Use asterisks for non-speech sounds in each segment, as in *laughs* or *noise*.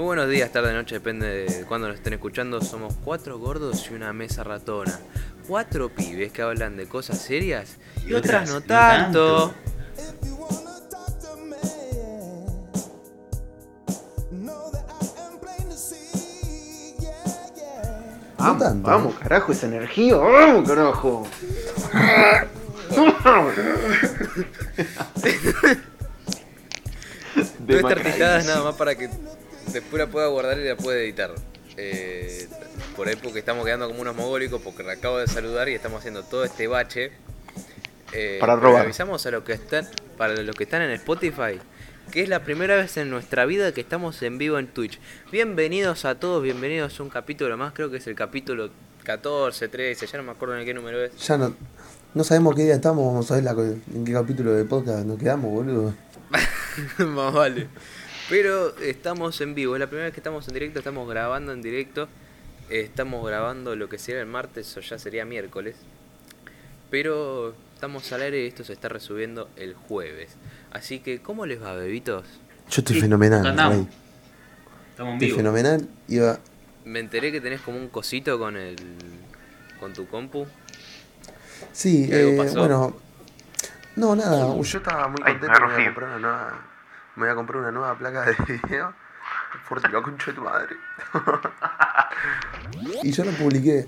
Muy buenos días, tarde, noche, depende de cuándo nos estén escuchando. Somos cuatro gordos y una mesa ratona. Cuatro pibes que hablan de cosas serias y, otras, no tanto. Vamos, vamos, carajo, esa energía, vamos, carajo. *laughs* Toda esta artillada es nada más para que después la pueda guardar y la pueda editar. Eh, por ahí porque estamos quedando como unos mogólicos porque le acabo de saludar y estamos haciendo todo este bache. Eh, Para robar. Avisamos a los que están, para los que están en Spotify, que es la primera vez en nuestra vida que estamos en vivo en Twitch. Bienvenidos a todos, bienvenidos a un capítulo más, creo que es el capítulo 14, 13, ya no me acuerdo en qué número es. Ya no, no sabemos qué día estamos, vamos a ver la, en qué capítulo de podcast nos quedamos, boludo. *laughs* Más vale. Pero estamos en vivo, es la primera vez que estamos en directo, estamos grabando en directo. Eh, Estamos grabando lo que sería el martes o ya sería miércoles. Pero estamos al aire y esto se está resubiendo el jueves. Así que, ¿cómo les va, bebitos? Yo estoy Sí, fenomenal, andamos. Estamos en Estoy vivo. fenomenal. Iba, Me enteré que tenés como un cosito con el con tu compu. sí, ¿Qué algo eh, pasó? bueno. No, nada, yo estaba muy contento. rocío. comprar una nueva, me voy a comprar una nueva placa de video. Fuerte la concha de tu madre. *laughs* y yo lo publiqué.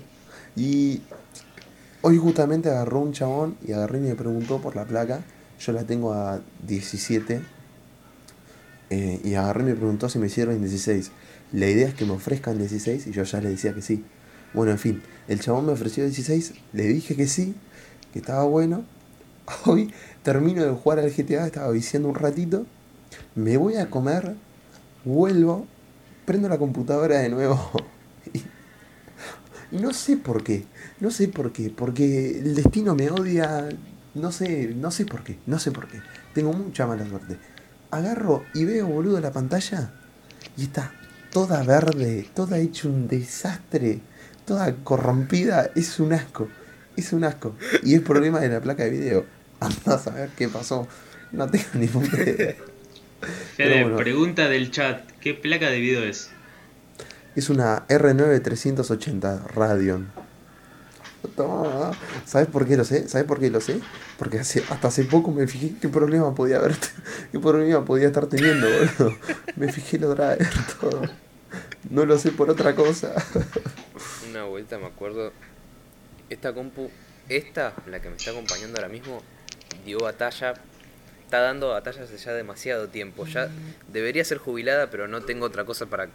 Y hoy justamente agarró un chabón y agarré y me preguntó por la placa. Yo la tengo a 17. eh, y agarré y me preguntó si me sirven 16. La idea es que me ofrezcan 16 y yo ya le decía que sí. Bueno, en fin, el chabón me ofreció 16, le dije que sí, que estaba bueno. *laughs* Hoy termino de jugar al GTA, estaba viciando un ratito. Me voy a comer, vuelvo, prendo la computadora de nuevo. *laughs* Y, no sé por qué, no sé por qué, porque el destino me odia, no sé, no sé por qué, no sé por qué. Tengo mucha mala suerte. Agarro y veo, boludo, la pantalla y está toda verde, toda hecha un desastre, toda corrompida, es un asco, es un asco. Y es problema de la placa de video. *laughs* Anda a saber qué pasó, no tengo ni puta idea. *laughs* Pero Fede, bueno. pregunta del chat, ¿qué placa de video es? Es una R9380 Radeon. Toma. ¿Sabes por qué lo sé? ¿Sabes por qué lo sé? Porque hace- hasta hace poco me fijé qué problema podía haber, *laughs* qué problema podía estar teniendo, boludo. *laughs* Me fijé lo driver, todo. No lo sé por otra cosa. Una vuelta me acuerdo. Esta compu, esta, la que me está acompañando ahora mismo, dio batalla. Está dando batallas hace ya demasiado tiempo. Ya debería ser jubilada, pero no tengo otra cosa para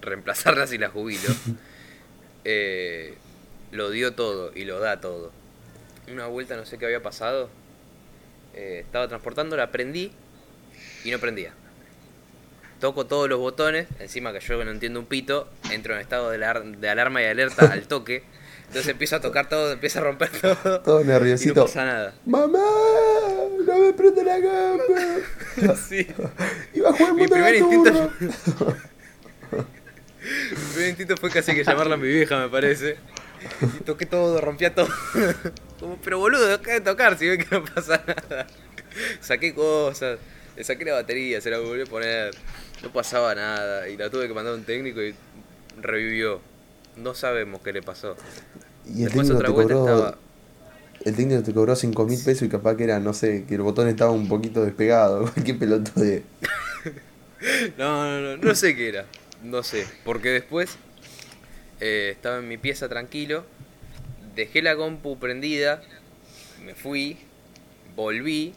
reemplazarla si la jubilo. *laughs* Eh, lo dio todo y lo da todo. Una vuelta no sé qué había pasado. eh, estaba transportando, la prendí y no prendía. Toco todos los botones, encima que yo no entiendo un pito, entro en estado de, alar- de alarma y alerta al toque. Entonces empiezo a tocar todo, empiezo a romper todo. Todo Y no nerviosito. pasa nada. ¡Mamá! ¡No me prende la cama! *laughs* Sí. ¡Iba a jugar Mi primer instinto. *laughs* Mi primer instinto fue casi que llamarla a mi vieja, me parece. Y toqué todo, rompía todo. *laughs* Como, pero boludo, deja de tocar si ve que no pasa nada. Saqué cosas, le saqué la batería, se la volví a poner. No pasaba nada. Y la tuve que mandar a un técnico y revivió. No sabemos qué le pasó. Y el Después otra te vuelta cobró. estaba. El técnico te cobró 5 mil pesos y capaz que era, no sé, que el botón estaba un poquito despegado. *laughs* Cualquier pelotudo de. *laughs* No, no, no, no sé qué era. No sé. Porque después eh, estaba en mi pieza tranquilo. Dejé la compu prendida. Me fui. Volví.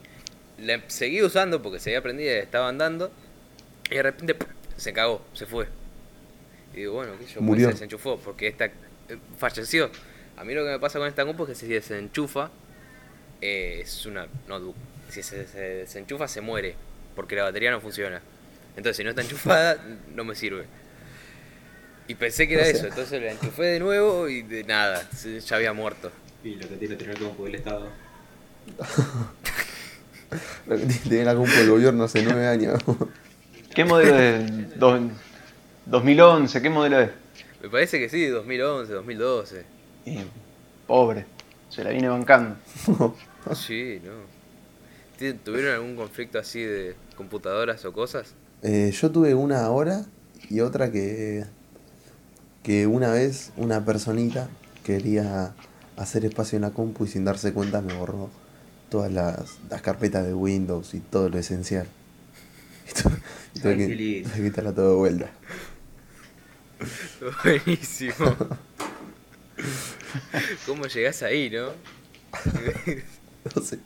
La seguí usando porque seguía prendida y estaba andando. Y de repente se cagó, se fue. Y digo, bueno, sé yo, Murió. se desenchufó porque esta eh, falleció. A mí lo que me pasa con esta compu es que si se desenchufa, eh, es una notebook. Si se, se desenchufa, se muere porque la batería no funciona. Entonces, si no está enchufada, *laughs* no me sirve. Y pensé que era O sea- eso, entonces la enchufé de nuevo y de nada, ya había muerto. Y lo que tiene tener como el Estado. *laughs* Lo que tiene la compu del gobierno hace 9 años. *laughs* ¿Qué modelo es? Do- 2011, ¿qué modelo es? Me parece que sí, 2011, 2012. Pobre, se la viene bancando. *laughs* Sí, no. ¿Tien- ¿Tuvieron algún conflicto así de computadoras o cosas? Eh, yo tuve una ahora y otra que, que una vez una personita quería hacer espacio en la compu y sin darse cuenta me borró todas las, las carpetas de Windows y todo lo esencial. *laughs* Y tuve que quitarla todo de vuelta. *laughs* Buenísimo. *laughs* ¿Cómo llegás ahí, no? *laughs* No sé,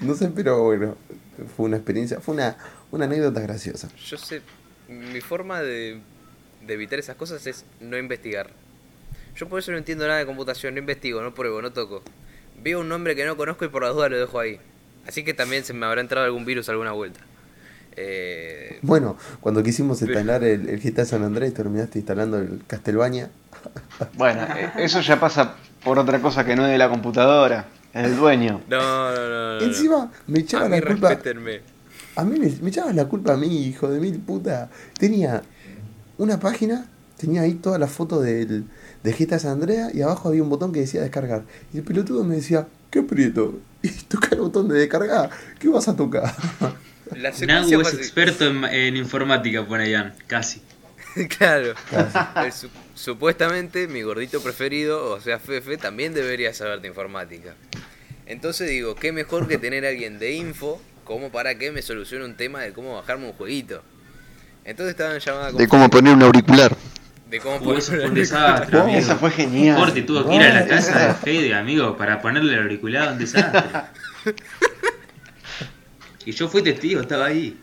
no sé, pero bueno, fue una experiencia, fue una, una anécdota graciosa. Yo sé, mi forma de, de evitar esas cosas es no investigar. Yo por eso no entiendo nada de computación, no investigo, no pruebo, no toco. Veo un nombre que no conozco y por la duda lo dejo ahí. Así que también se me habrá entrado algún virus alguna vuelta. Eh, Bueno, cuando quisimos instalar el, el GTA San Andrés, terminaste instalando el Castlevania. Bueno, eh, eso ya pasa por otra cosa que no es de la computadora, es del dueño. no, no, no. Encima me a echaba mí la culpa. respétenme. A mí me, me echabas la culpa a mí, hijo de mil puta. Tenía una página, tenía ahí todas las fotos del, de GTA San Andrea y abajo había un botón que decía descargar. Y el pelotudo me decía, ¿qué aprieto? *laughs* Y toca el botón de descargar. ¿Qué vas a tocar? *laughs* Nagu es experto en, en informática, pone Ian, casi. *laughs* claro. Su- supuestamente mi gordito preferido, o sea, Fefe, también debería saber de informática. Entonces digo, qué mejor que tener a alguien de info como para que me solucione un tema de cómo bajarme un jueguito. Entonces estaba en llamada con De cómo poner un auricular. de cómo eso fue un poner- desastre, amigo. Esa fue genial. Corte tuvo que ir a la No, casa de Fede, amigo, para ponerle el auricular, un desastre. *laughs* Y yo fui testigo, estaba ahí.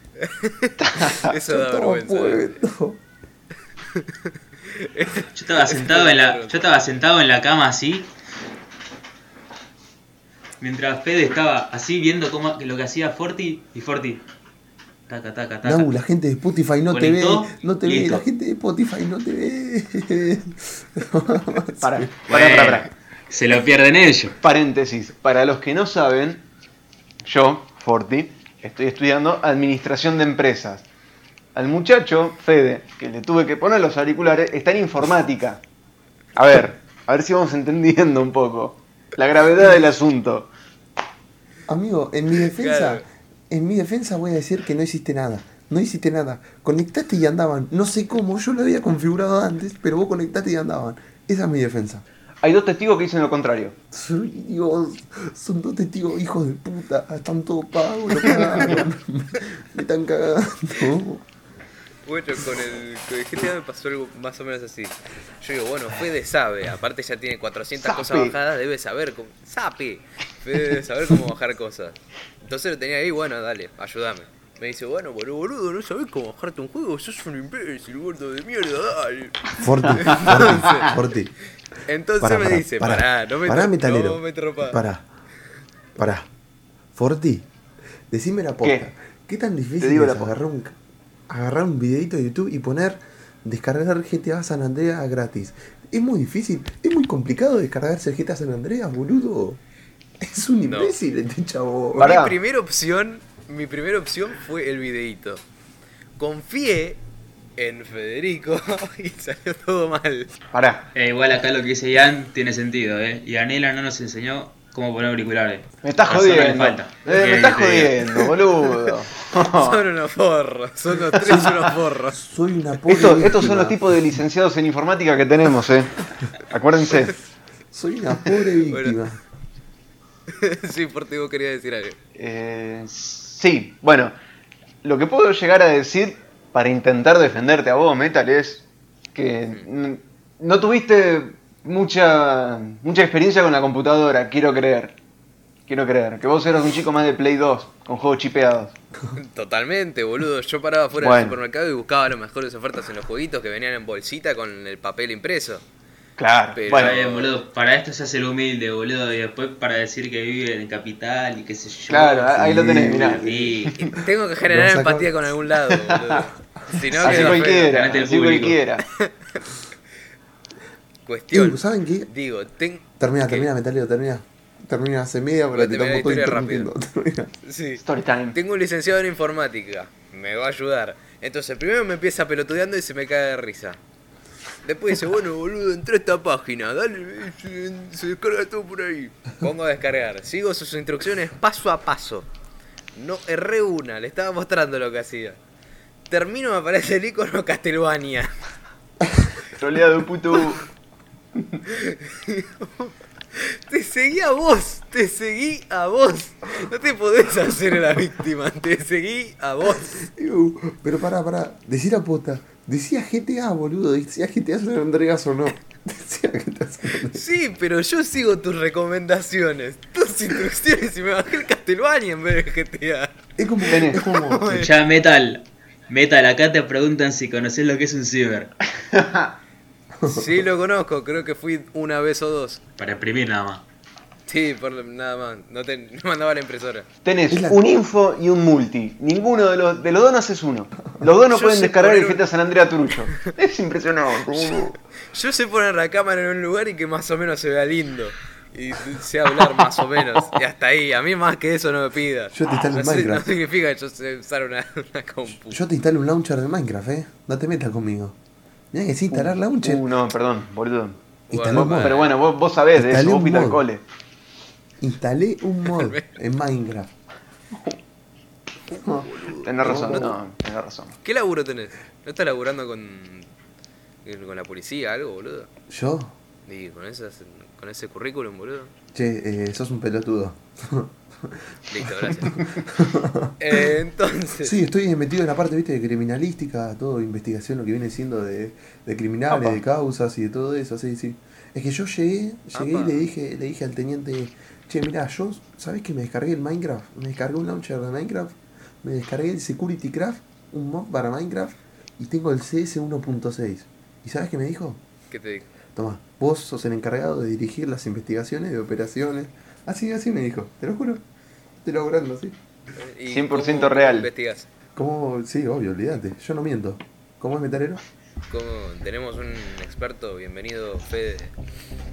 Eso da vergüenza. *laughs* ¿eh? Yo estaba sentado en la, yo estaba sentado en la cama así. Mientras Fede estaba así viendo cómo, lo que hacía Forti y Forti. Taca, taca, taca. Nau, la gente de Spotify no te ve, no te ve, la gente de Spotify no te ve. Para, para, para, Se lo pierden ellos. Paréntesis. Para los que no saben, yo, Forti, estoy estudiando administración de empresas. Al muchacho, Fede, que le tuve que poner los auriculares, está en informática. A ver, a ver si vamos *laughs* entendiendo un poco la gravedad del asunto. Amigo, en mi defensa, Claro. en mi defensa voy a decir que no hiciste nada. No hiciste nada. Conectaste y andaban. No sé cómo, yo lo había configurado antes, pero vos conectaste y andaban. Esa es mi defensa. Hay dos testigos que dicen lo contrario. Soy Dios, son dos testigos hijos de puta. Están todos pagos, lo cagaron. *laughs* Me están cagando. Bueno, con el, con el GTA me pasó algo más o menos así. Yo digo, bueno, Fede sabe, aparte ya tiene 400 cosas bajadas, debe saber cómo... ¡Sape! Fede debe saber cómo bajar cosas. Entonces lo tenía ahí, bueno, dale, ayúdame. Me dice, bueno, boludo, boludo, ¿no sabés cómo bajarte un juego? Sos un imbécil, gordo de mierda, dale. Forti, *laughs* Forti, Forti. Entonces Pará, me pará, dice, pará. pará, no me, Pará, metalero. no me tropas. Pará. Pará. Forti, decime la posta. ¿Qué? ¿Qué, tan difícil Te digo es agarrar un, agarrar un videito de YouTube y poner descargar GTA San Andreas gratis? Es muy difícil, es muy complicado descargarse el GTA San Andreas, boludo. Es un No. imbécil este chavo. Pará. Mi primera opción, mi primera opción fue el videíto. Confié en Federico *laughs* y salió todo mal. Pará, Eh, igual acá lo que dice Ian tiene sentido, ¿eh? Y Anela no nos enseñó cómo poner auriculares. me estás jodiendo. falta. Eh, me ¿Qué estás jodiendo, boludo. *laughs* Son unos forros, son los tres unos forros. Soy una pobre Estos, estos son los tipos de licenciados en informática que tenemos, eh. Acuérdense. Soy una pobre víctima. *laughs* sí, por ti vos querías decir algo. Eh, sí, bueno, lo que puedo llegar a decir para intentar defenderte a vos, Metal, es que no tuviste mucha, mucha experiencia con la computadora, quiero creer. Quiero creer. Que vos eras un chico más de Play 2, con juegos chipeados. *laughs* Totalmente, boludo. Yo paraba fuera Bueno. del supermercado y buscaba las mejores ofertas en los jueguitos que venían en bolsita con el papel impreso. Claro. Pero- Bueno, Está bien, boludo. Para esto se hace el humilde, boludo. Y después para decir que vive en capital y qué sé yo. claro, ahí lo tenés, mirá. Sí. Tengo que generar empatía con algún lado, boludo. Si no, Así cualquiera, así público. cualquiera. *laughs* Cuestión. Eh, ¿Saben qué? Digo, ten... Termina, ¿Qué? termina, Metalero, termina. Termina hace media porque Voy te a terminar la tampoco estoy. *laughs* Termina. Sí. Story time. Tengo un licenciado en informática. Me va a ayudar. Entonces, primero me empieza pelotudeando y se me cae de risa. Después dice, bueno, boludo, entré a esta página, dale, se, se descarga todo por ahí. Pongo a descargar. Sigo sus instrucciones paso a paso. No erré una, le estaba mostrando lo que hacía. Termino, me aparece el icono Castlevania. Troleado, puto. *laughs* Te seguí a vos, te seguí a vos. No te podés hacer la víctima, te seguí a vos. Pero pará, pará. Decía la pota. Decía GTA, boludo. Decía GTA San Andreas o no. *laughs* Decía GTA San Andreas. Sí, pero yo sigo tus recomendaciones, tus instrucciones y me bajé el Castlevania en vez de GTA. Es como. Es como. Escuchá, Metal. Metal, acá te preguntan si conoces lo que es un ciber. *laughs* Sí, lo conozco, creo que fui una vez o dos. Para imprimir nada más. Sí, por nada más, no te no mandaba la impresora. Tenés la- un info y un multi. Ninguno de los, de los dos no haces uno. Los dos no Yo pueden descargar el poner un- GTA San Andreas Trucho. Es impresionante. Yo sé poner la cámara en un lugar y que más o menos se vea lindo. Y sé hablar más o menos. Y hasta ahí, a mí más que eso no me pidas. Yo te instalo no, en sé- no Minecraft. significa que yo sé usar una, una compu. Yo te instalo un launcher de Minecraft, eh. No te metas conmigo. Mirá que sí, instalar launcher. Uh, no, perdón, boludo. Instalé Bueno. Pero bueno, vos, vos sabés de eso, vos un fuiste al cole. Instalé un *laughs* mod en Minecraft. Tenés razón, No, no, tenés razón. ¿Qué laburo tenés? ¿No estás laburando con, con la policía algo, boludo? ¿Yo? Y con, esas, con ese currículum, boludo. Che, eh, sos un pelotudo. *laughs* *laughs* Listo, gracias. *laughs* Entonces, Sí, estoy metido en la parte, viste, de criminalística, todo, investigación, lo que viene siendo de, de criminales, de causas y de todo eso, sí, sí. Es que yo llegué, llegué y le dije, le dije al teniente, che, mirá, yo, ¿sabés que me descargué el Minecraft? Me descargué un launcher de Minecraft, me descargué el Security Craft, un mod para Minecraft, y tengo el CS 1.6. ¿Y sabes qué me dijo? ¿qué te digo? Toma, vos sos el encargado de dirigir las investigaciones de operaciones. Así, así me dijo, te lo juro. Estoy logrando, sí. ¿Y 100% cómo real. investigás? ¿Cómo? Sí, obvio, olvídate. Yo no miento. ¿Cómo es metalero? Como tenemos un experto, bienvenido Fede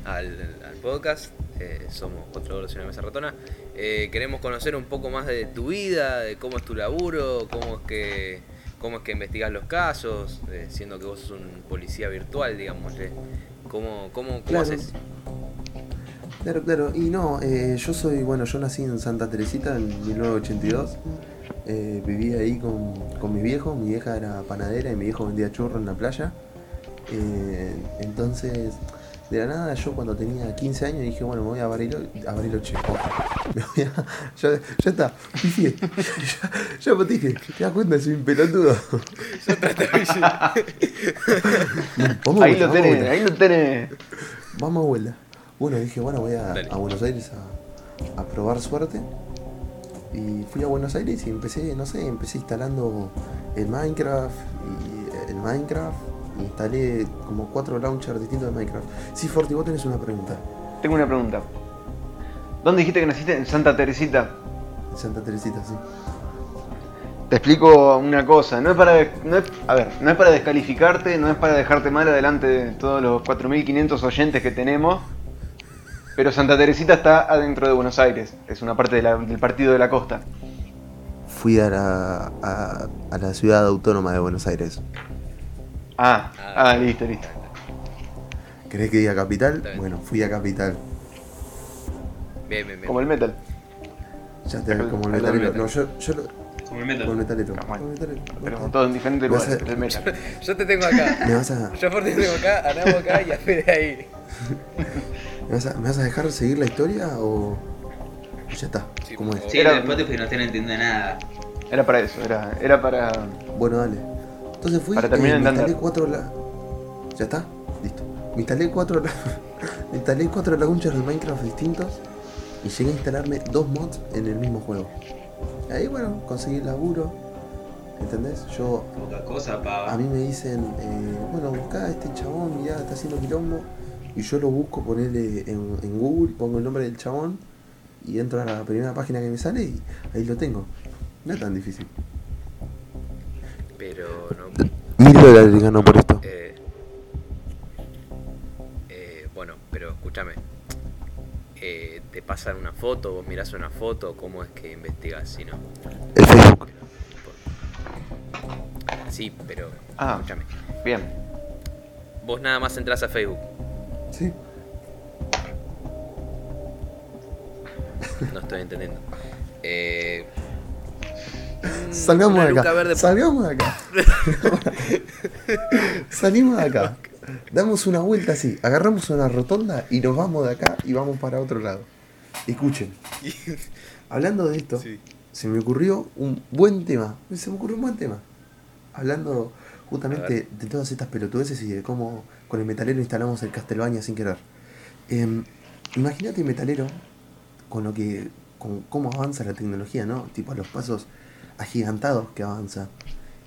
al, al podcast. Eh, somos cuatro horas y una mesa ratona. Eh, queremos conocer un poco más de tu vida, de cómo es tu laburo, cómo es que cómo es que investigás los casos, eh, siendo que vos sos un policía virtual, digámosle. ¿Cómo, cómo, cómo Claro. haces? Claro, claro. Y no, eh, yo soy, bueno, yo nací en Santa Teresita en 1982. Eh, vivía ahí con, con mi viejo. Mi vieja era panadera y mi viejo vendía churros en la playa. Eh, entonces, de la nada, yo cuando tenía 15 años dije, bueno, me voy a Bariloche. A Bariloche. *laughs* Me voy a. Ya, ya está, pifié. *laughs* ya, ya potifié. ¿Te das cuenta? Soy un pelotudo. *laughs* Vamos Ahí lo tenés, ahí lo tenés. Vamos a vuelta. Bueno, dije, bueno, voy a, Buenos Aires a, a probar suerte. Y fui a Buenos Aires y empecé, no sé, empecé instalando el Minecraft y el Minecraft. Y instalé como cuatro launchers distintos de Minecraft. Sí, Forti, vos tenés una pregunta. Tengo una pregunta. ¿Dónde dijiste que naciste? En Santa Teresita. En Santa Teresita, sí. Te explico una cosa, no es para no es, a ver, no es para descalificarte, no es para dejarte mal adelante de todos los 4500 oyentes que tenemos. Pero Santa Teresita está adentro de Buenos Aires, es una parte de la- del partido de la costa. Fui a la, a, a la ciudad autónoma de Buenos Aires. Ah, Ah, ah, listo, listo. ¿Querés que diga capital? Bueno, fui a capital. Bien, bien, bien. Como el metal. Ya te como el metalero. No, yo, yo lo- Como el como el metal. metalero. Ah, como el metalero. Pero todos en diferentes a- lugares del metal. *laughs* Yo te tengo acá. Me vas a, Yo por ti tengo acá, a Nabo acá y a Fede ahí. *laughs* ¿Me vas, a, ¿Me vas a dejar seguir la historia o o ya está? Sí, ¿Cómo es? Sí, Era- Spotify no están entendiendo nada. Era para eso, era, era para. Bueno, dale. Entonces fui Para terminar eh, me instalé cuatro la... ¿Ya está? Listo. Me instalé cuatro la... *laughs* me instalé cuatro launchers de Minecraft distintos y llegué a instalarme dos mods en el mismo juego. Ahí bueno, conseguí el laburo. ¿Entendés? Yo Poca cosa, pava. A mí me dicen, eh, bueno, buscá a este chabón, mirá, está haciendo quilombo. Y yo lo busco, ponerle en, en Google, pongo el nombre del chabón y entro a la primera página que me sale y ahí lo tengo. No es tan difícil. Pero no. Mil dólares ganó por esto. Eh, eh, bueno, pero escúchame. Eh, te pasan una foto, vos mirás una foto, ¿cómo es que investigas si no? El Facebook. Sí, pero Ah. escúchame. Bien. Vos nada más entras a Facebook. Sí. No estoy entendiendo. Eh, *laughs* Salgamos de acá. verde- Salgamos de acá. *laughs* Salimos de acá. Damos una vuelta así, agarramos una rotonda y nos vamos de acá y vamos para otro lado. Escuchen, *laughs* hablando de esto, Sí. se me ocurrió un buen tema. Se me ocurrió un buen tema. Hablando justamente de todas estas pelotudeces y de cómo con el metalero instalamos el Castlevania sin querer. Em, Imagínate el metalero con lo que. con cómo avanza la tecnología, ¿no? Tipo a los pasos agigantados que avanza.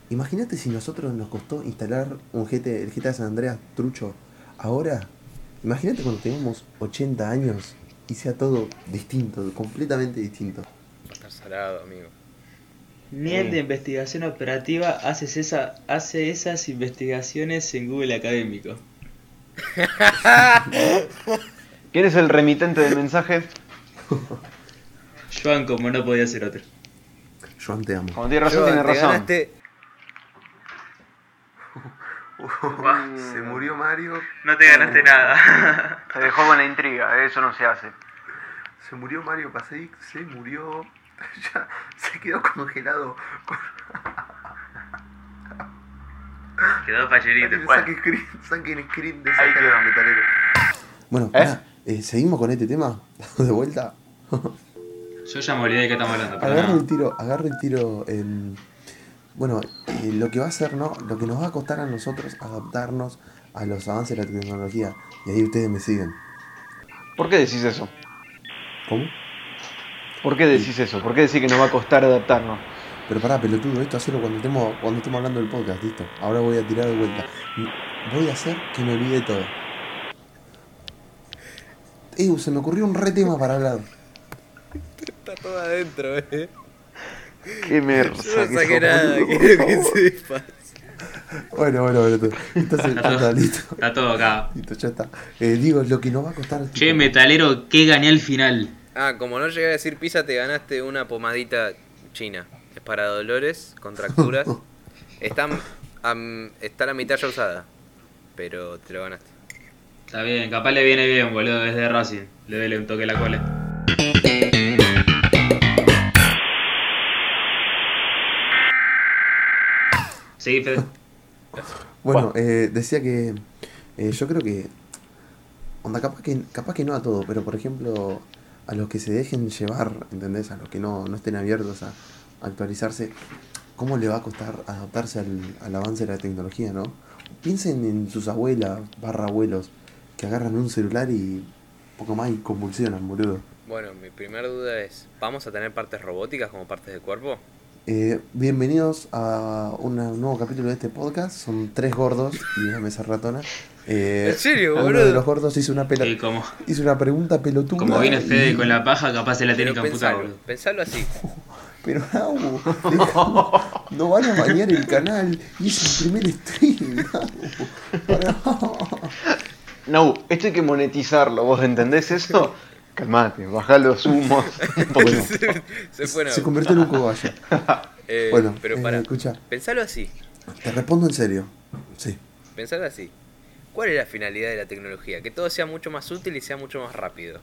Imagínate si nosotros nos costó instalar un GT, el GTA San Andreas trucho ahora. Imagínate cuando tengamos 80 años y sea todo distinto, completamente distinto. Va a estar salado, amigo. Miel de investigación operativa haces esa, hace esas investigaciones en Google Académico. *laughs* ¿Quién es el remitente del mensaje? Joan como no podía ser otro. Joan te amo. Como tiene razón, Joan, tiene te razón. ganaste. *laughs* Se murió Mario. No te ganaste nada. *laughs* Se dejó con la intriga, eso no se hace. Se murió Mario Paseic, se murió. Ya se quedó congelado. Quedó saquen screen de metalero. Bueno, ¿Eh? pará, eh, seguimos con este tema. *laughs* De vuelta. Yo ya me olvidé de qué estamos hablando. nada. el tiro, agarro el tiro en. Bueno, eh, lo que va a ser, ¿no? Lo que nos va a costar a nosotros adaptarnos a los avances de la tecnología. Y ahí ustedes me siguen. ¿Por qué decís eso? ¿Cómo? ¿Por qué decís eso? ¿Por qué decís que nos va a costar adaptarnos? Pero pará, pelotudo, esto hacerlo cuando estemos, cuando estemos hablando del podcast, listo. Ahora voy a tirar de vuelta. Voy a hacer que me olvide todo. Eh, se me ocurrió un re tema para hablar. Está todo adentro, eh. Qué merda. Yo no saqué nada, quiero que sepas. Bueno, bueno, bueno. Entonces, está, listo. Está todo acá. Listo, ya está. Eh, digo, lo que nos va a costar. Che, tipo, metalero, ¿qué gané al final? Ah, como no llegué a decir pizza, te ganaste una pomadita china. Para dolores, contracturas. *laughs* Está, am- está la mitad ya usada. Pero te lo ganaste. Está bien, capaz le viene bien, boludo, desde Racing. Le duele un toque la cola. Seguí, Fede. Bueno, eh, decía que eh, yo creo que. Onda, capaz que, capaz que no a todo, pero por ejemplo, a los que se dejen llevar, ¿entendés? A los que no, no estén abiertos a actualizarse, ¿cómo le va a costar adaptarse al, al avance de la tecnología, no? Piensen en sus abuelas, barra abuelos, que agarran un celular y poco más y convulsionan, boludo. Bueno, mi primera duda es, ¿vamos a tener partes robóticas como partes del cuerpo? Eh, bienvenidos a una- un nuevo capítulo de este podcast. Son tres gordos y una mesa ratona. Eh, ¿En serio, Uno boludo? de los gordos hizo una, pela- hizo una pregunta pelotuda. como viene Fede y- con la paja, capaz se la tiene que amputar, boludo. pensalo así. *laughs* Pero Nau, deja- *laughs* no van a bañar el canal. Y es el primer stream, *laughs* Nau. Pará. No, esto hay que monetizarlo, ¿vos entendés eso? Calmate, bajá los humos. *laughs* Bueno, Se fue. Se convirtió en un cobayo. Eh, Bueno, pero eh, para, escucha, pensalo así. te respondo en serio. Sí. Pensalo así. ¿Cuál es la finalidad de la tecnología? Que todo sea mucho más útil y sea mucho más rápido.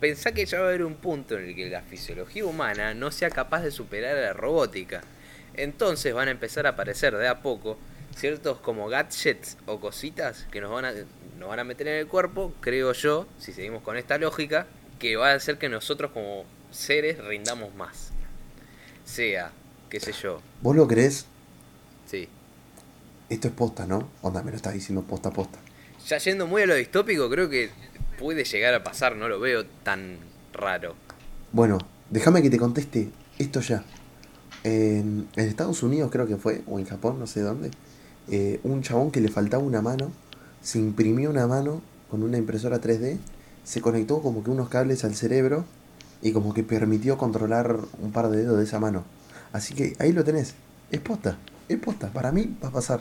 Pensá que ya va a haber un punto en el que la fisiología humana no sea capaz de superar a la robótica. Entonces van a empezar a aparecer de a poco ciertos como gadgets o cositas que nos van a, nos van a meter en el cuerpo, creo yo, si seguimos con esta lógica, que va a hacer que nosotros como seres rindamos más. Sea, qué sé yo, ¿Vos lo creés? sí. Esto es posta, ¿no? Onda, me lo estás diciendo posta a posta. Ya yendo muy a lo distópico, creo que puede llegar a pasar, no lo veo tan raro. Bueno, déjame que te conteste esto ya. En, Estados Unidos creo que fue, o en Japón, no sé dónde, eh, un chabón que le faltaba una mano, se imprimió una mano con una impresora 3D, se conectó como que unos cables al cerebro y como que permitió controlar un par de dedos de esa mano. Así que ahí lo tenés, es posta, es posta, para mí va a pasar,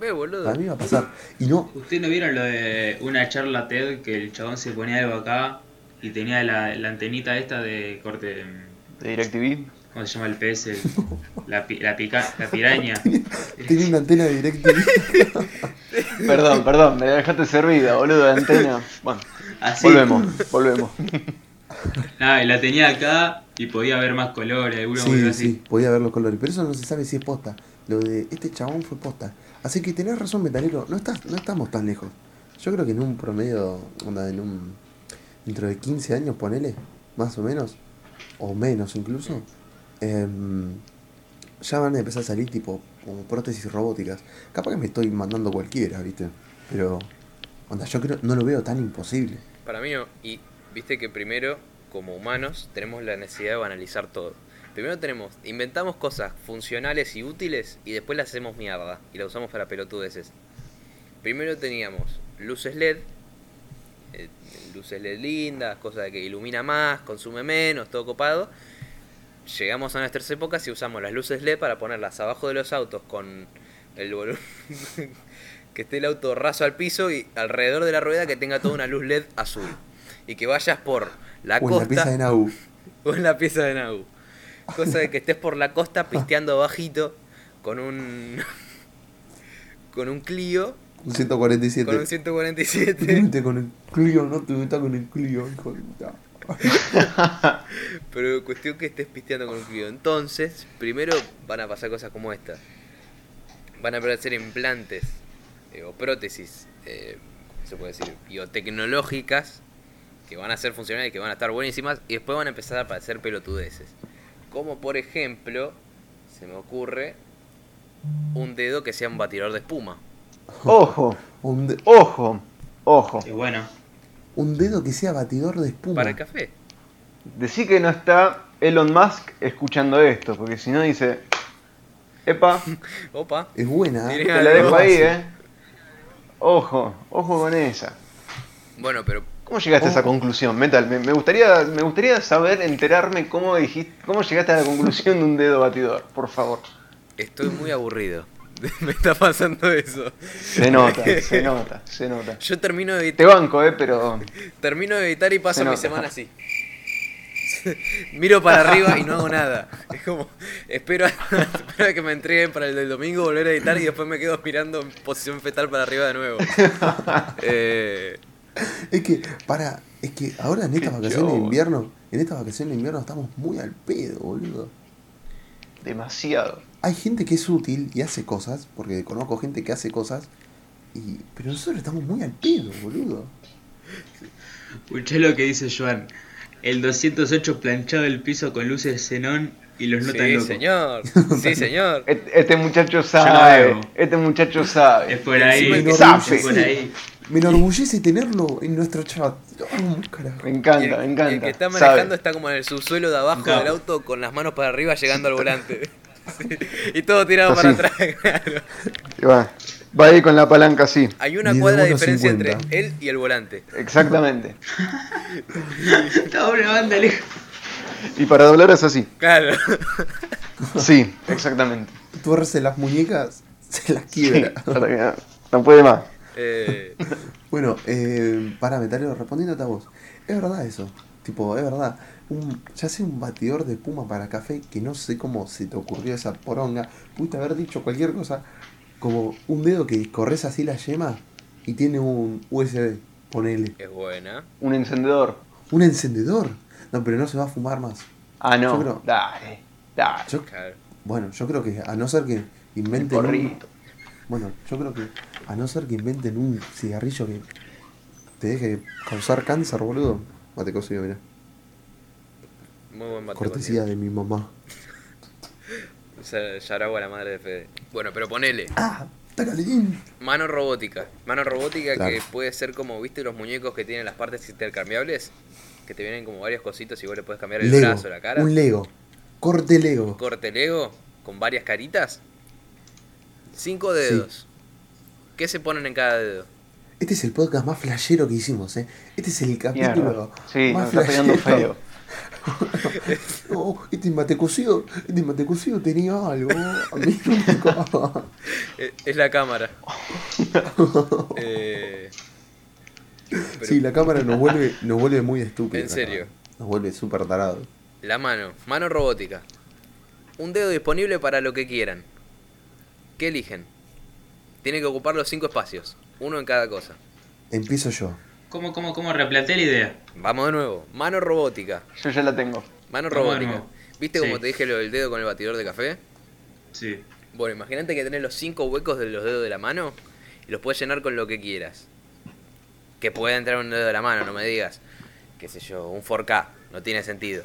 Ve, boludo. para mí va a pasar. Y no, ¿Ustedes no vieron lo de una charla TED que el chabón se ponía algo acá y tenía la, la antenita esta de corte. de DirecTV. ¿Cómo se llama el pez? El- la, la, pica- la piraña. *laughs* tiene una antena de DirecTV. *laughs* Perdón, perdón, me la dejaste servida, boludo, de antena. Bueno, Así. volvemos, volvemos. *laughs* Nada, y la tenía acá y podía ver más colores, Sí, así. sí, podía ver los colores. Pero eso no se sabe si es posta. Lo de este chabón fue posta. Así que tenés razón, metalero, no, estás, no estamos tan lejos. Yo creo que en un promedio, onda, en un. dentro de 15 años, ponele, más o menos, o menos incluso, em, ya van a empezar a salir tipo como prótesis robóticas. Capaz que me estoy mandando cualquiera, ¿viste? Pero, onda, yo creo, no lo veo tan imposible. Para mí. Y viste que primero, como humanos, tenemos la necesidad de banalizar todo. Primero tenemos, inventamos cosas funcionales y útiles y después las hacemos mierda y las usamos para pelotudeces. Primero teníamos luces LED, eh, luces LED lindas, cosas que ilumina más, consume menos, todo copado. Llegamos a nuestras épocas y usamos las luces LED para ponerlas abajo de los autos con el volumen *laughs* que esté el auto raso al piso y alrededor de la rueda que tenga toda una luz LED azul. Y que vayas por la O en la pieza de Nau. *laughs* o en la pieza de Nau. Cosa de que estés por la costa pisteando bajito con un *laughs* con un Clio, Un 147. con un 147. Te metes con el Clio, no te metas con el Clio, hijo de puta. *laughs* Pero cuestión que estés pisteando con un Clio. Entonces, primero van a pasar cosas como esta. Van a aparecer implantes eh, o prótesis, eh, ¿cómo se puede decir? Biotecnológicas que van a ser funcionales y que van a estar buenísimas. Y después van a empezar a aparecer pelotudeces. Como por ejemplo, se me ocurre un dedo que sea un batidor de espuma. Ojo, *laughs* Un, de- ojo, ojo. Y bueno, un dedo que sea batidor de espuma. Para el café. Decí que no está Elon Musk escuchando esto, porque si no dice, epa, *laughs* Opa. Es buena, ¿eh? Te la dejo ahí, eh. Ojo, ojo con esa. Bueno, pero ¿Cómo llegaste a esa Oh. conclusión, Metal? Me, me gustaría, me gustaría saber, enterarme cómo dijiste, cómo llegaste a la conclusión de un dedo batidor, por favor. estoy muy aburrido. *laughs* me está pasando eso. Se nota, *laughs* se nota, se nota. Yo termino de Te banco, eh, pero Termino de editar y paso Se mi nota. semana así. *laughs* Miro para arriba y no hago nada. Es como, espero a, espero a que me entreguen para el del domingo, volver a editar y después me quedo mirando en posición fetal para arriba de nuevo. Eh, *laughs* Es que, para, es que ahora en estas Qué vacaciones de invierno, en estas vacaciones de invierno estamos muy al pedo, boludo. demasiado. Hay gente que es útil y hace cosas, porque conozco gente que hace cosas, y, pero nosotros estamos muy al pedo, boludo. escuché lo que dice Joan. El 208 planchado el piso con luces xenón y los no tan sí, locos. señor. *laughs* Sí, señor. Este, este muchacho sabe, este muchacho sabe. Es por ahí, Encima es sabe. por ahí. Me enorgullece tenerlo en nuestro chat. Oh, carajo. Me encanta, el, me encanta. el que está sabe. manejando está como en el subsuelo de abajo del auto con las manos para arriba llegando al volante. *laughs* Sí, Y todo tirado Así. para atrás, *laughs* claro. Y va, va ahí con la palanca así. Hay una cuadra de 1.50. diferencia entre él y el volante. Exactamente. Estaba una banda lejos. Y para doblar es así. Claro. *laughs* Sí, exactamente. Tuerce las muñecas, se las Sí, quiebra. que no, no puede más. Eh, *laughs* Bueno, eh, para metalero, respondiéndote a vos, es verdad eso. Tipo, es verdad. Un, ya sea un batidor de espuma para café, que no sé cómo se te ocurrió esa poronga. Pudiste haber dicho cualquier cosa. Como un dedo que corres así la yema y tiene un USB. Ponele. es buena. Un encendedor. Un encendedor. No, pero no se va a fumar más. Ah, no. Yo creo- Dale, dale. Yo, bueno, yo creo que a no ser que inventen un, Porrito. Bueno, yo creo que a no ser que inventen un cigarrillo que te deje causar cáncer, boludo. Mate cocido, mirá. Muy buen bate Cortesía de mi mamá. Yaragua, la madre de Fede. Bueno, pero ponele. ¡Ah! Mano robótica. Mano robótica Claro. que puede ser como, ¿viste los muñecos que tienen las partes intercambiables? Que te vienen como varios cositos y vos le puedes cambiar el Lego. brazo, la cara. Un Lego. Corte Lego. Corte Lego con varias caritas. Cinco dedos. ¿Qué se ponen en cada dedo? Este es el podcast más flashero que hicimos, ¿eh? Este es el capítulo Sí, más nos está feo. No, *laughs* este mate cocido, este mate cocido tenía algo. A mí nunca. Es la cámara. *laughs* Eh, pero Sí, la cámara nos vuelve, *laughs* nos vuelve muy estúpidos. En serio. cámara. Nos vuelve súper tarados. La mano. Mano robótica. Un dedo disponible para lo que quieran. ¿Qué eligen? Tiene que ocupar los cinco espacios. Uno en cada cosa. Empiezo yo. ¿Cómo, cómo, cómo replanteé la idea? Vamos de nuevo. Mano robótica. Yo ya la tengo. Mano Vamos robótica. ¿Viste Sí. como te dije lo del dedo con el batidor de café? Sí. Bueno, imagínate que tenés los cinco huecos de los dedos de la mano y los puedes llenar con lo que quieras. Que pueda entrar un dedo de la mano, no me digas. Qué sé yo, un 4K. No tiene sentido.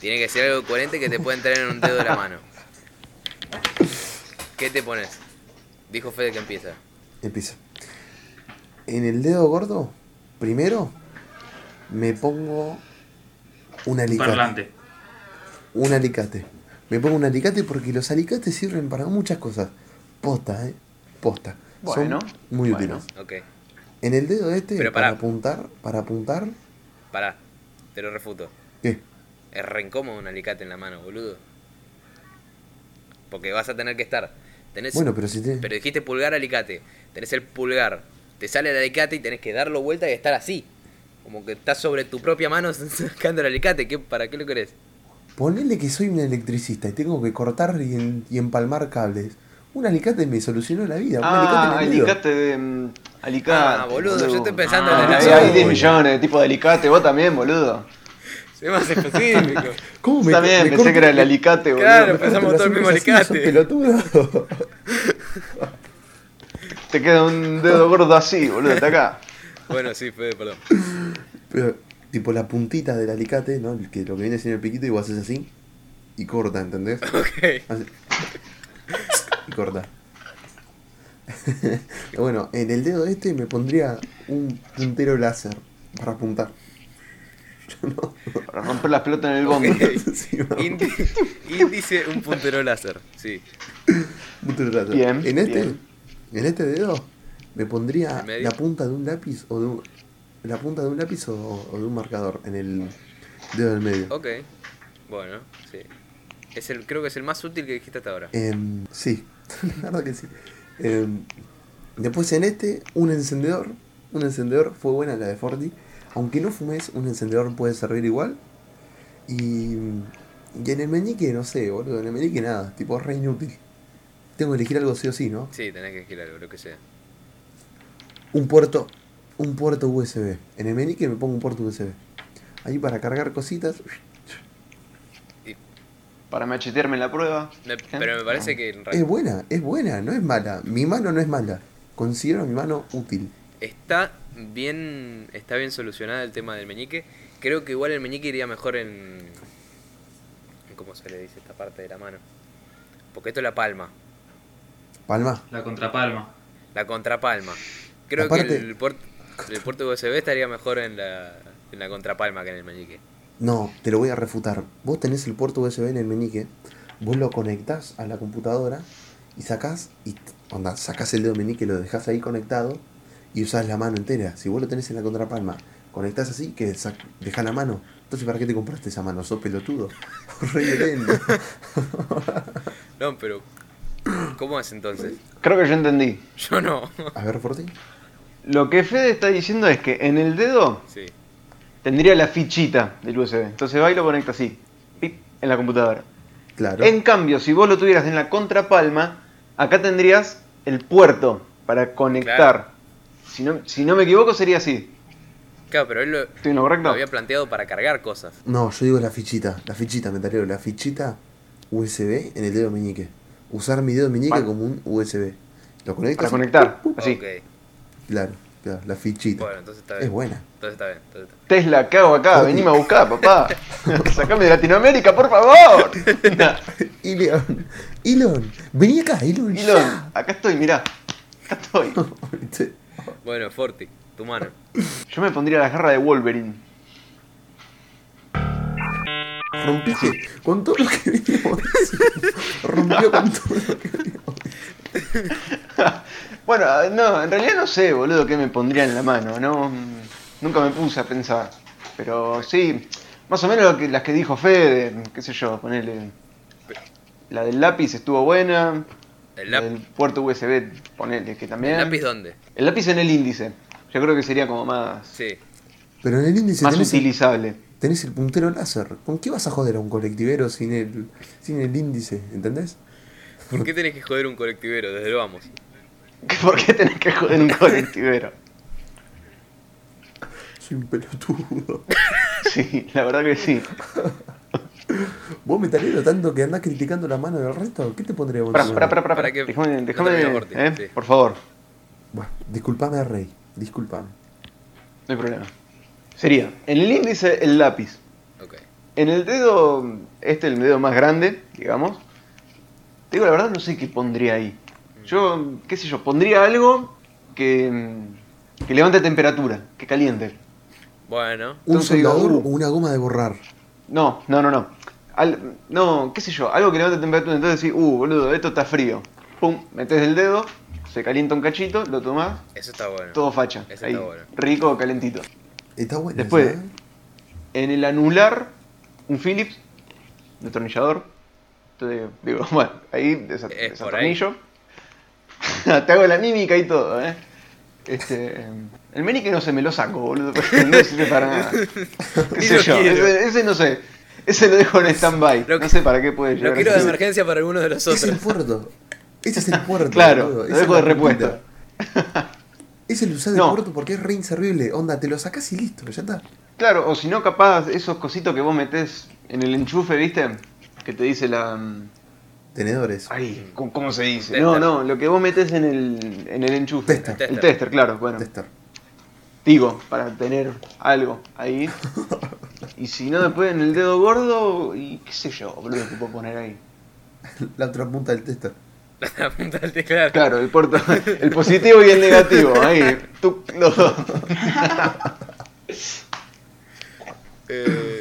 Tiene que ser algo coherente que te pueda entrar en un dedo de la mano. ¿Qué te pones? Dijo Fede que empieza. Empieza. En el dedo gordo, primero, me pongo un alicate. Parlante. Un alicate. Me pongo un alicate porque los alicates sirven para muchas cosas. Posta, eh. Posta. Bueno, Son muy bueno. útiles. En el dedo este, Pero para apuntar, para apuntar, pará. Te lo refuto. ¿qué? Es re incómodo un alicate en la mano, boludo. Porque vas a tener que estar. Tenés, Bueno, pero si te... pero dijiste pulgar alicate. Tenés el pulgar. Te sale el alicate y tenés que darlo vuelta y estar así. Como que estás sobre tu propia mano *laughs* sacando el alicate. ¿Qué, ¿Para qué lo querés? Ponele que soy un electricista y tengo que cortar y, en- y empalmar cables. Un alicate me solucionó la vida. Un Ah, alicate en el dedo. alicate de. Alicate. Ah, boludo, yo estoy pensando Ah, en el ahí azul. hay 10 millones de tipos de alicate, vos también, boludo. Sé más específico. *laughs* ¿Cómo Yo también me pensé corto- que era el alicate, boludo. Claro, me pensamos todo el mismo alicate. pelotudo. Te queda un dedo *laughs* gordo así, boludo, hasta acá. bueno, sí, Fede, perdón. Pero, tipo la puntita del alicate, ¿no? El Que lo que viene siendo el piquito y vos haces así y corta, ¿entendés? Ok. Así. Y corta. *laughs* bueno, en el dedo este me pondría un puntero láser para apuntar. *laughs* Yo no. Para romper las pelotas en el bombo. Ok. *laughs* Sí, índice, un puntero láser. Sí. Puntero láser. Bien, En este, bien. en este dedo me pondría la punta de un lápiz o de un, la punta de un lápiz o, o de un marcador en el dedo del medio. Ok. Bueno, sí. Es el, creo que es el más útil que dijiste hasta ahora. Em, sí, la verdad que sí. Em, después en este, un encendedor. Un encendedor fue buena la de Forti. Aunque no fumes, un encendedor puede servir igual. Y, y en el meñique, no sé, boludo. En el meñique nada, tipo es re inútil. Tengo que elegir algo sí o sí, ¿no? Sí, tenés que elegir algo, lo que sea. Un puerto, un puerto USB. En el meñique me pongo un puerto USB. Ahí para cargar cositas. Para machetearme en la prueba. Me- pero me parece que en Es buena, es buena, no es mala. Mi mano no es mala. Considero mi mano útil. está bien, está bien solucionada el tema del meñique. Creo que igual el meñique iría mejor en, ¿cómo se le dice esta parte de la mano? Porque esto es la palma, Palma. La contrapalma. la contrapalma. Creo Aparte- que el, puerto el puerto USB estaría mejor en la, en la contrapalma que en el meñique. No, te lo voy a refutar. Vos tenés el puerto USB en el meñique, vos lo conectás a la computadora y sacás, y onda, sacás el dedo meñique, lo dejás ahí conectado y usás la mano entera. Si vos lo tenés en la contrapalma, conectás así, que dejás la mano. Entonces, ¿para qué te compraste esa mano? ¿Sos pelotudo? *laughs* Re violento. *laughs* No, pero ¿cómo es entonces? Creo que yo entendí. Yo no. A ver, Forti. Lo que Fede está diciendo es que en el dedo Sí. Tendría la fichita del USB. Entonces va y lo conecta así. pip, en la computadora. Claro. En cambio, si vos lo tuvieras en la contrapalma, acá tendrías el puerto para conectar. Claro. Si, no, si no me equivoco, sería así. Claro, pero él lo, ¿Estoy en lo correcto? lo había planteado para cargar cosas. No, yo digo la fichita, la fichita, metalero, la fichita USB en el dedo meñique. Usar mi dedo meñique Vale. como un USB. Lo conectas. Para conectar, así. Claro, claro, la fichita. Bueno, entonces está es bien. buena. Entonces está bien. Entonces está- Tesla, ¿qué hago acá? Venime a buscar, papá. *laughs* *laughs* Sacame de Latinoamérica, por favor. *laughs* Elon, Elon, vení acá, Elon. Elon, ya. acá estoy, mirá. Acá estoy. Bueno, Forti, tu mano. Yo me pondría las garras de Wolverine. Rompiste con todo lo que veníamos. Rompió con todo lo que veníamos *laughs* Bueno, no, en realidad no sé, boludo, qué me pondría en la mano, ¿no? Nunca me puse a pensar. Pero sí, más o menos lo que, las que dijo Fede, qué sé yo, ponele. La del lápiz estuvo buena. ¿El, lap- del puerto USB, ponele, que también. ¿El lápiz dónde? El lápiz en el índice. Yo creo que sería como más, Sí. Pero en el índice más tenés, el, utilizable. tenés el puntero láser. ¿Con qué vas a joder a un colectivero sin el, sin el índice? ¿Entendés? ¿Por qué tenés que joder un colectivero? Desde lo vamos. *laughs* ¿Por qué tenés que joder un colectivero? *laughs* Soy un pelotudo. *laughs* Sí, la verdad que sí. Vos metalero tanto que andás criticando la mano del resto, ¿qué te pondría vos? Pará, tu pará, pará, pará. Para que Déjame, no déjame, Ortiz, eh, sí. por favor. Bueno, disculpame, Rey, disculpame. No hay problema. Sería, en el índice el lápiz. Ok. En el dedo, este el dedo más grande, digamos. Te digo la verdad, no sé qué pondría ahí. Yo, qué sé yo, pondría algo que, que levante temperatura, que caliente. Bueno, ¿Un Entonces digo, soldador uh. o una goma de borrar? No, no, no, no. Al- no, qué sé yo, algo que levante temperatura. Entonces decís, uh, boludo, esto está frío. Pum, metes el dedo, se calienta un cachito, lo tomás, eso está bueno. todo facha. Ahí, está bueno. rico, calentito. Está bueno. Después, ¿eh? En el anular, un Phillips, destornillador. Entonces, digo, *laughs* bueno, ahí Es desatornillo. *laughs* Te hago la mímica y todo, ¿eh? Este, el meñique no se me lo saco, boludo, no sirve para nada. *laughs* ¿Qué sé lo yo? quiero. Ese, ese no sé. Ese lo dejo en stand-by. Lo No sé para qué puede Lo llegar. quiero a de emergencia para alguno de los Es el otros. puerto. Ese es el puerto. Claro, boludo. lo dejo es de repuesto. Es el usar de No. puerto porque es re inservible. Onda, te lo sacás y listo, ya está. Claro, o si no, capaz esos cositos que vos metés en el enchufe, ¿viste? Que te dice la. mm, Tenedores. Ay, ¿cómo se dice? Tester. No, no, lo que vos metés en el, en el enchufe. Tester. El tester, claro, bueno. Tester. Digo, para tener algo ahí. *laughs* Y si no, después en el dedo gordo, y qué sé yo, boludo, que puedo poner ahí. La otra punta del tester. La punta del teclado. Claro, el puerto, *laughs* el positivo y el negativo, ahí, tú, los dos. Eh,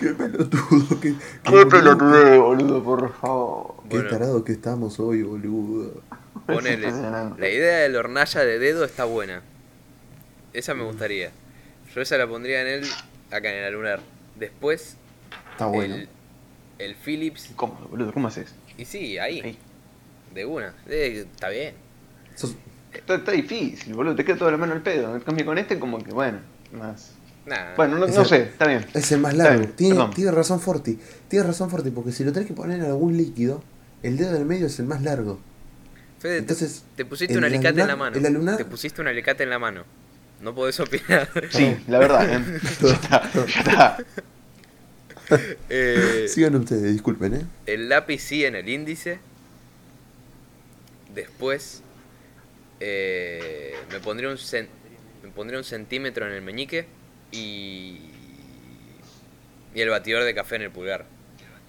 Qué pelotudo. Qué, Qué pelotudeo, boludo, por favor. Qué Bueno. tarado que estamos hoy, boludo. ponele. La idea de la hornalla de dedo está buena. Esa me gustaría. Yo esa la pondría en el. acá en el alunar. Después, Está bueno. el, el Philips. ¿Cómo, boludo? ¿Cómo haces? Y sí, ahí. Ahí. De una. Eh, está bien. Sos- Está, está difícil, boludo, te queda toda la mano al pedo. En cambio con este, como que, bueno, más. Bueno, no, Es no el- sé, está bien. Es el más largo. Tiene, razón Forti. Tiene razón Forti, porque si lo tenés que poner en algún líquido, el dedo del medio es el más largo. Fede, te- Entonces, te pusiste un alicate en la mano. el alunar- Te pusiste un alicate en la mano. No podés opinar. *laughs* Sí, la verdad, ¿eh? *laughs* ya está, ya está. *laughs* Eh, Sigan ustedes, disculpen, ¿eh? El lápiz sí en el índice. Después eh, me pondría un me pondría un centímetro en el meñique y y el batidor de café en el pulgar.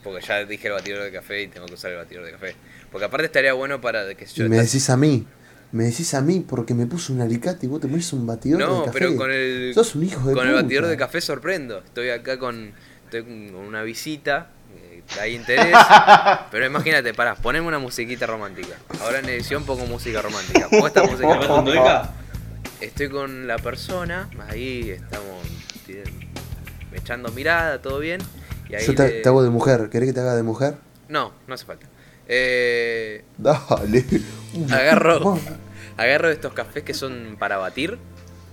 Porque ya dije el batidor de café y tengo que usar el batidor de café. Porque aparte estaría bueno para que yo me estás- decís a mí. Me decís a mí porque me puse un alicate y vos te pones un batidor de No, café. pero con el Sos un hijo de con el batidor de café sorprendo. Estoy acá con estoy con una visita, eh, hay interés. *laughs* pero imagínate, pará, poneme una musiquita romántica. Ahora en edición pongo música romántica. Pongo esta música *laughs* ¿Te falta un doica? Estoy con la persona, ahí estamos echando mirada, todo bien. Y ahí Yo te, le- te hago de mujer. ¿Querés que te haga de mujer? No, no hace falta. Eh, Dale. *laughs* agarro, agarro estos cafés que son para batir.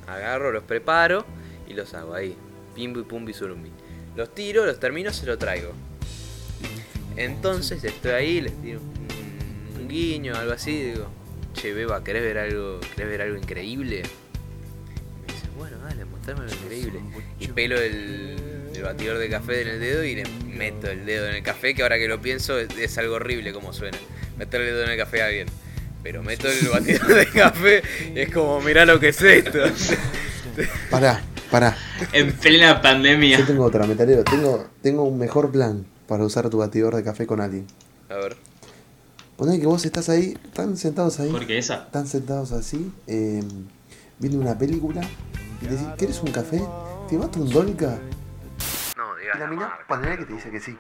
Agarro, los preparo y los hago ahí. Pimbi, pumbi, surumbi. Los tiro, los termino, se lo traigo. Entonces estoy ahí, les tiro un guiño, algo así, digo, che, Beba, ¿querés ver algo, ¿querés ver algo increíble? Y me dice, bueno, dale, mostrame lo increíble. Y pelo el, el batidor de café en el dedo y le meto el dedo en el café, que ahora que lo pienso es, es algo horrible como suena. Meter el dedo en el café a alguien. Pero meto el *laughs* batidor de café y es como, mirá lo que es esto. *laughs* Pará, pará. En plena Yo pandemia. tengo otra, metalero. Tengo, tengo un mejor plan para usar tu batidor de café con alguien. A ver. Poné que vos estás ahí, están sentados ahí. Porque esa. Están sentados así, eh, viendo una película. Y te decís, ¿quieres un café? ¿Te mata un dolca? No, diga Y la mina, ponele que te dice que sí.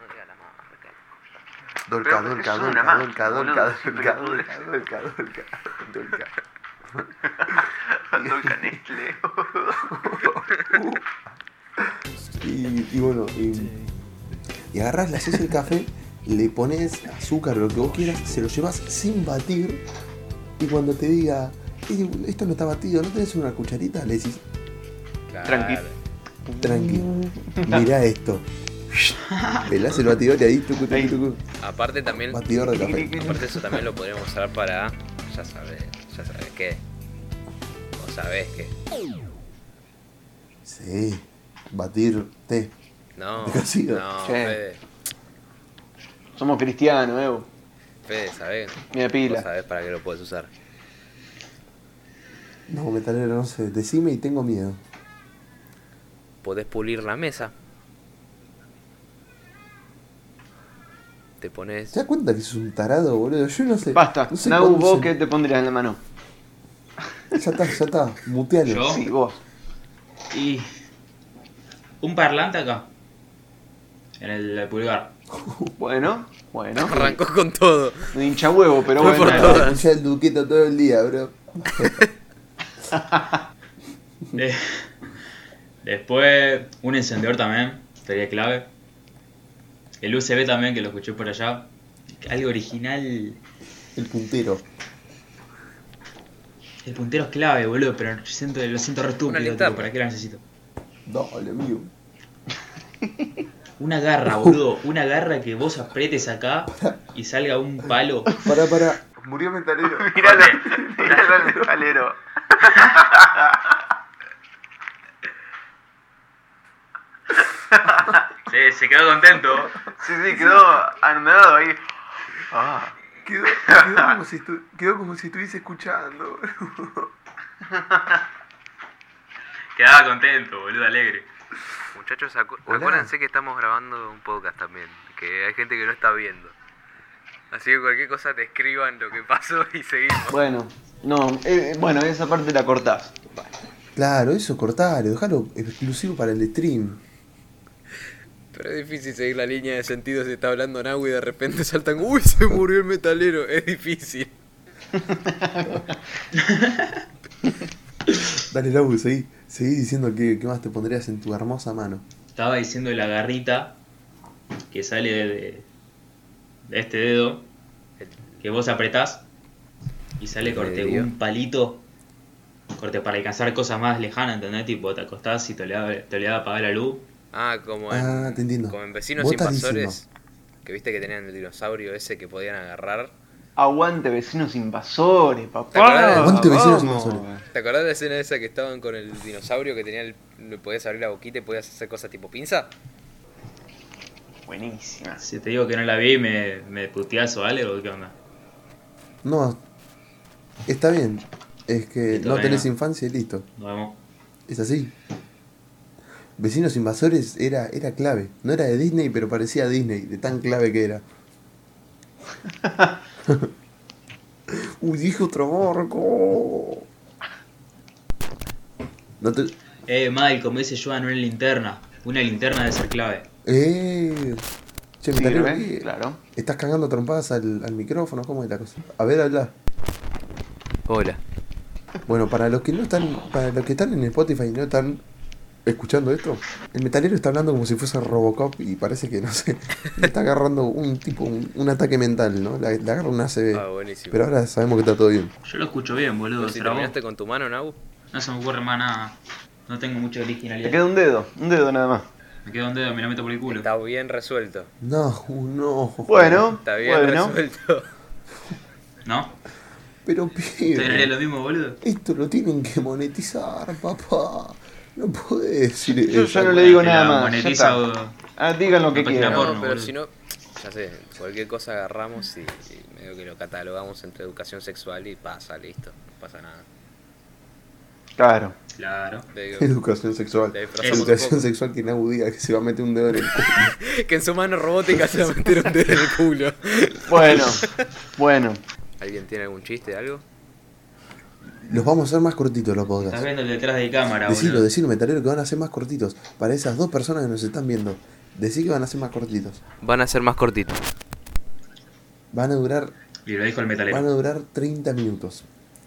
Dolca, dolca, dolca, dolca, dolca, dolca, pero- dolca, dolca, dolca, dolca. Y, y bueno, y, y agarras, le haces el café, le pones azúcar o lo que vos quieras, se lo llevas sin batir. Y cuando te diga, "Eh, esto no está batido, ¿no tenés una cucharita? Le decís, Tranqui. tranqui, *laughs* mirá esto. Pelás el batidor y ahí, tucu, tucu, tucu. Aparte también, batidor de café. *laughs* aparte eso también lo podríamos usar para, ya sabes, ya sabes qué. O sabés qué. Sí, batir té. No, no. Somos cristianos, Evo. Fede, ¿sabés? Mira pila. sabés para qué lo puedes usar. No, metalero, no sé. Decime y tengo miedo. Podés pulir la mesa. Te pones. ¿Te das cuenta que sos un tarado, boludo? Yo no sé. Basta. No sé vos se- qué te pondrías en la mano. Ya está, ya está. Mutealo. Yo. Sí, vos. Y. Un parlante acá. En el pulgar. *laughs* Bueno, bueno. Arrancó con todo. Un hincha huevo, pero Fue bueno. por eh. todo. Escuchá el duqueto todo el día, bro. De- *laughs* Después, un encendedor también. Sería clave. El USB también, que lo escuché por allá. Algo original. El puntero. El puntero es clave, boludo, pero yo siento, lo siento re estúpido. ¿para qué lo necesito? Dale, amigo. *laughs* Una garra, *laughs* boludo, una garra que vos apretes acá y salga un palo. Pará, pará. Murió metalero. Miralo, miralo al metalero. *laughs* Sí, se quedó contento. Sí, sí, quedó anonadado ahí. Ah. Quedó, quedó como, si estu- quedó como si estuviese escuchando. *laughs* Quedaba contento, boludo, alegre. Muchachos, acu- Hola. acuérdense que estamos grabando un podcast también. Que hay gente que no está viendo. Así que cualquier cosa te escriban lo que pasó *laughs* y seguimos. Bueno, no, eh, bueno, esa parte la cortás. Claro, eso cortalo, dejalo exclusivo para el stream. Pero es difícil seguir la línea de sentido si está hablando Nau y de repente saltan. ¡Uy, se murió el metalero! Es difícil. *laughs* Dale, Lau, seguí, seguí diciendo qué, qué más te pondrías en tu hermosa mano. Estaba diciendo la garrita que sale de, de este dedo, que vos apretás y sale corte un palito, corte para alcanzar cosas más lejanas, ¿entendés? Tipo, te acostás y te de apagar la luz. Ah, como en, Ah, te entiendo. como en Vecinos Invasores. Que viste que tenían el dinosaurio ese que podían agarrar. Aguante vecinos invasores, ¿Te papá. Aguante, vecinos invasores. ¿Te acordás de la escena esa que estaban con el dinosaurio que tenía el, le podías abrir la boquita y podías hacer cosas tipo pinza? Buenísima. Si te digo que no la vi, ¿me, me puteás o algo? ¿Qué onda? No, está bien. Es que no tenés infancia y listo. Nos vemos. Es así. Vecinos Invasores era, era clave. No era de Disney, pero parecía Disney, de tan clave que era. *laughs* *laughs* Uy, dije otro barco. No te... Eh, Mike, como dice Joan, una linterna. Una linterna debe ser clave. Eh. Che. ¿qué? Claro. ¿Estás cagando trompadas al, al micrófono? ¿Cómo es la cosa? A ver, habla. Hola. Bueno, para los que no están, para los que están en Spotify y no están escuchando esto, el metalero está hablando como si fuese Robocop y parece que no sé, le está agarrando un tipo, un, un ataque mental, ¿no? Le, le agarra un ACV. Ah, buenísimo. Pero ahora sabemos que está todo bien. Yo lo escucho bien, boludo. Pero si terminaste con tu mano, Nau. No se me ocurre más nada. No tengo mucha Te originalidad. queda un dedo, un dedo nada más. Me quedo un dedo, me lo meto por el culo. Está bien resuelto. No, no. Bueno, Está bien bueno. resuelto. ¿No? Pero ¿Te haría pibe, lo mismo, boludo? esto lo tienen que monetizar, papá. No podés decir Yo eso. ya no le digo nada más. ya está. Ah, digan lo que quieran. No, pero boludo. si no, ya sé, cualquier cosa agarramos y, y medio que lo catalogamos entre educación sexual y pasa, listo, no pasa nada. Claro. Claro. Digo, Educación sexual. Educación sexual que diga que se va a meter un dedo en el culo. *laughs* que en su mano robótica se va a meter un dedo en el culo. Bueno, bueno. ¿Alguien tiene algún chiste, algo? Los vamos a hacer más cortitos los Estás podcasts. viendo el detrás de cámara, Decilo, boludo. decilo, metalero, que van a ser más cortitos. Para esas dos personas que nos están viendo. Decí que van a ser más cortitos. Van a ser más cortitos. Van a durar, Y lo dijo el van a metalero. durar 30 minutos.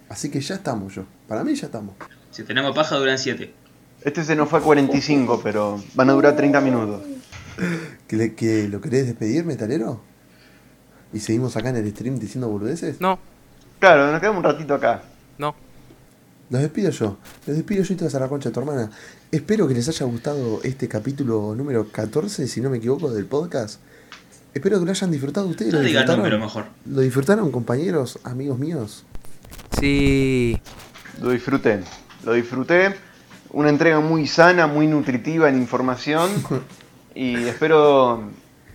Así que ya estamos yo. Para mí ya estamos. Si tenemos paja, duran 7. Este se nos fue a 45, pero van a durar 30 minutos. ¿Que, le- que lo querés despedir, metalero? ¿Y seguimos acá en el stream diciendo boludeces? No, Claro, nos quedamos un ratito acá. no. Los despido yo. Los despido yo y te vas a la concha de tu hermana. Espero que les haya gustado este capítulo número 14, si no me equivoco, del podcast. Espero que lo hayan disfrutado ustedes. No ¿Lo digas disfrutaron? número mejor. ¿Lo disfrutaron, compañeros, amigos míos? Sí. Lo disfruté. Lo disfruté. Una entrega muy sana, muy nutritiva en información. *laughs* Y espero,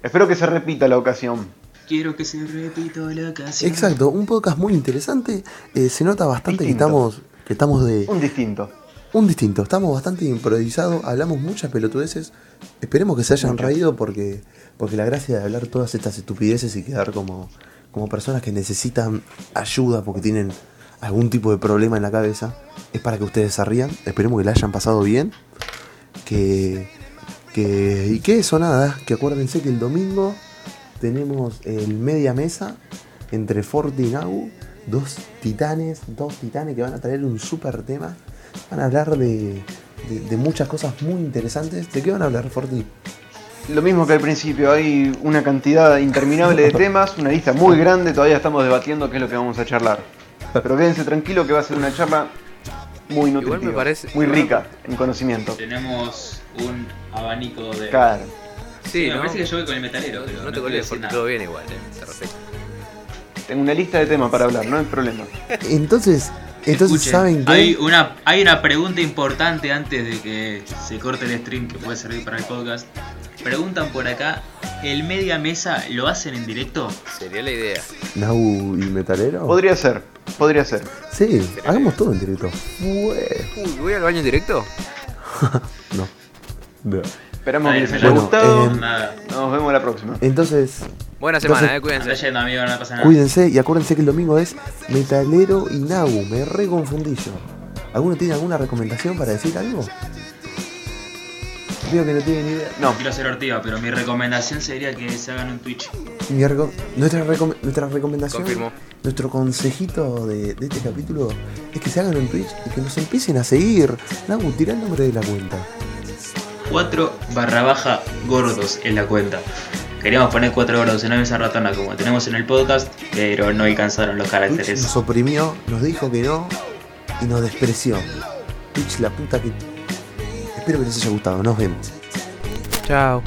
espero que se repita la ocasión. Quiero que se repita la canción. Exacto, un podcast muy interesante. eh, se nota bastante que estamos, que estamos de Un distinto. un distinto. Estamos bastante improvisados, hablamos muchas pelotudeces. Esperemos que se hayan Muchas. reído porque, porque la gracia de hablar todas estas estupideces y quedar como, como personas que necesitan ayuda porque tienen algún tipo de problema en la cabeza es para que ustedes se rían. Esperemos que la hayan pasado bien. Que, que, y que eso nada, que acuérdense que el domingo tenemos el media mesa entre Forti y Nagu, dos titanes, dos titanes que van a traer un super tema. Van a hablar de, de- de muchas cosas muy interesantes. ¿De qué van a hablar, Forti? Lo mismo que al principio, hay una cantidad interminable de *laughs* temas, una lista muy grande, todavía estamos debatiendo qué es lo que vamos a charlar. Pero quédense tranquilos que va a ser una charla muy nutritiva, me parece- muy rica en conocimiento. Tenemos un abanico de. Claro. Sí, me ¿no? parece que yo voy con el metalero, pero no no te colgues decir porque nada. todo bien igual, eh. Te respeto. Tengo una lista de temas para hablar, no hay problema. Entonces, entonces Escuchen, ¿saben qué? hay una, hay una pregunta importante antes de que se corte el stream que puede servir para el podcast. Preguntan por acá, ¿el media mesa lo hacen en directo? Sería la idea. Nau y Metalero. Podría ser, podría ser. Sí, hagamos todo en directo. Uy, ¿voy al baño en directo? No. *laughs* No. Esperamos que les haya bueno, gustado. em, Nada. Nos vemos la próxima. Entonces, Buena semana, Entonces- eh. Cuídense. yendo, amigo, no pasa nada. cuídense y acuérdense que el domingo es Metalero y Nagu. Me reconfundí yo. ¿Alguno tiene alguna recomendación para decir algo? Veo que no tiene ni idea. No quiero ser ortiva, pero mi recomendación sería que se hagan un Twitch. Mi reco- nuestra, recom- nuestra recomendación, Confirmo. nuestro consejito de, de este capítulo es que se hagan en Twitch y que nos empiecen a seguir. Nagu, tira el nombre de la cuenta. 4 barra baja gordos en la cuenta. Queríamos poner 4 gordos en una mesa ratona como tenemos en el podcast, pero no alcanzaron los Twitch caracteres. nos oprimió, nos dijo que no y nos despreció. Twitch, la puta que. Espero que les haya gustado. Nos vemos. Chao.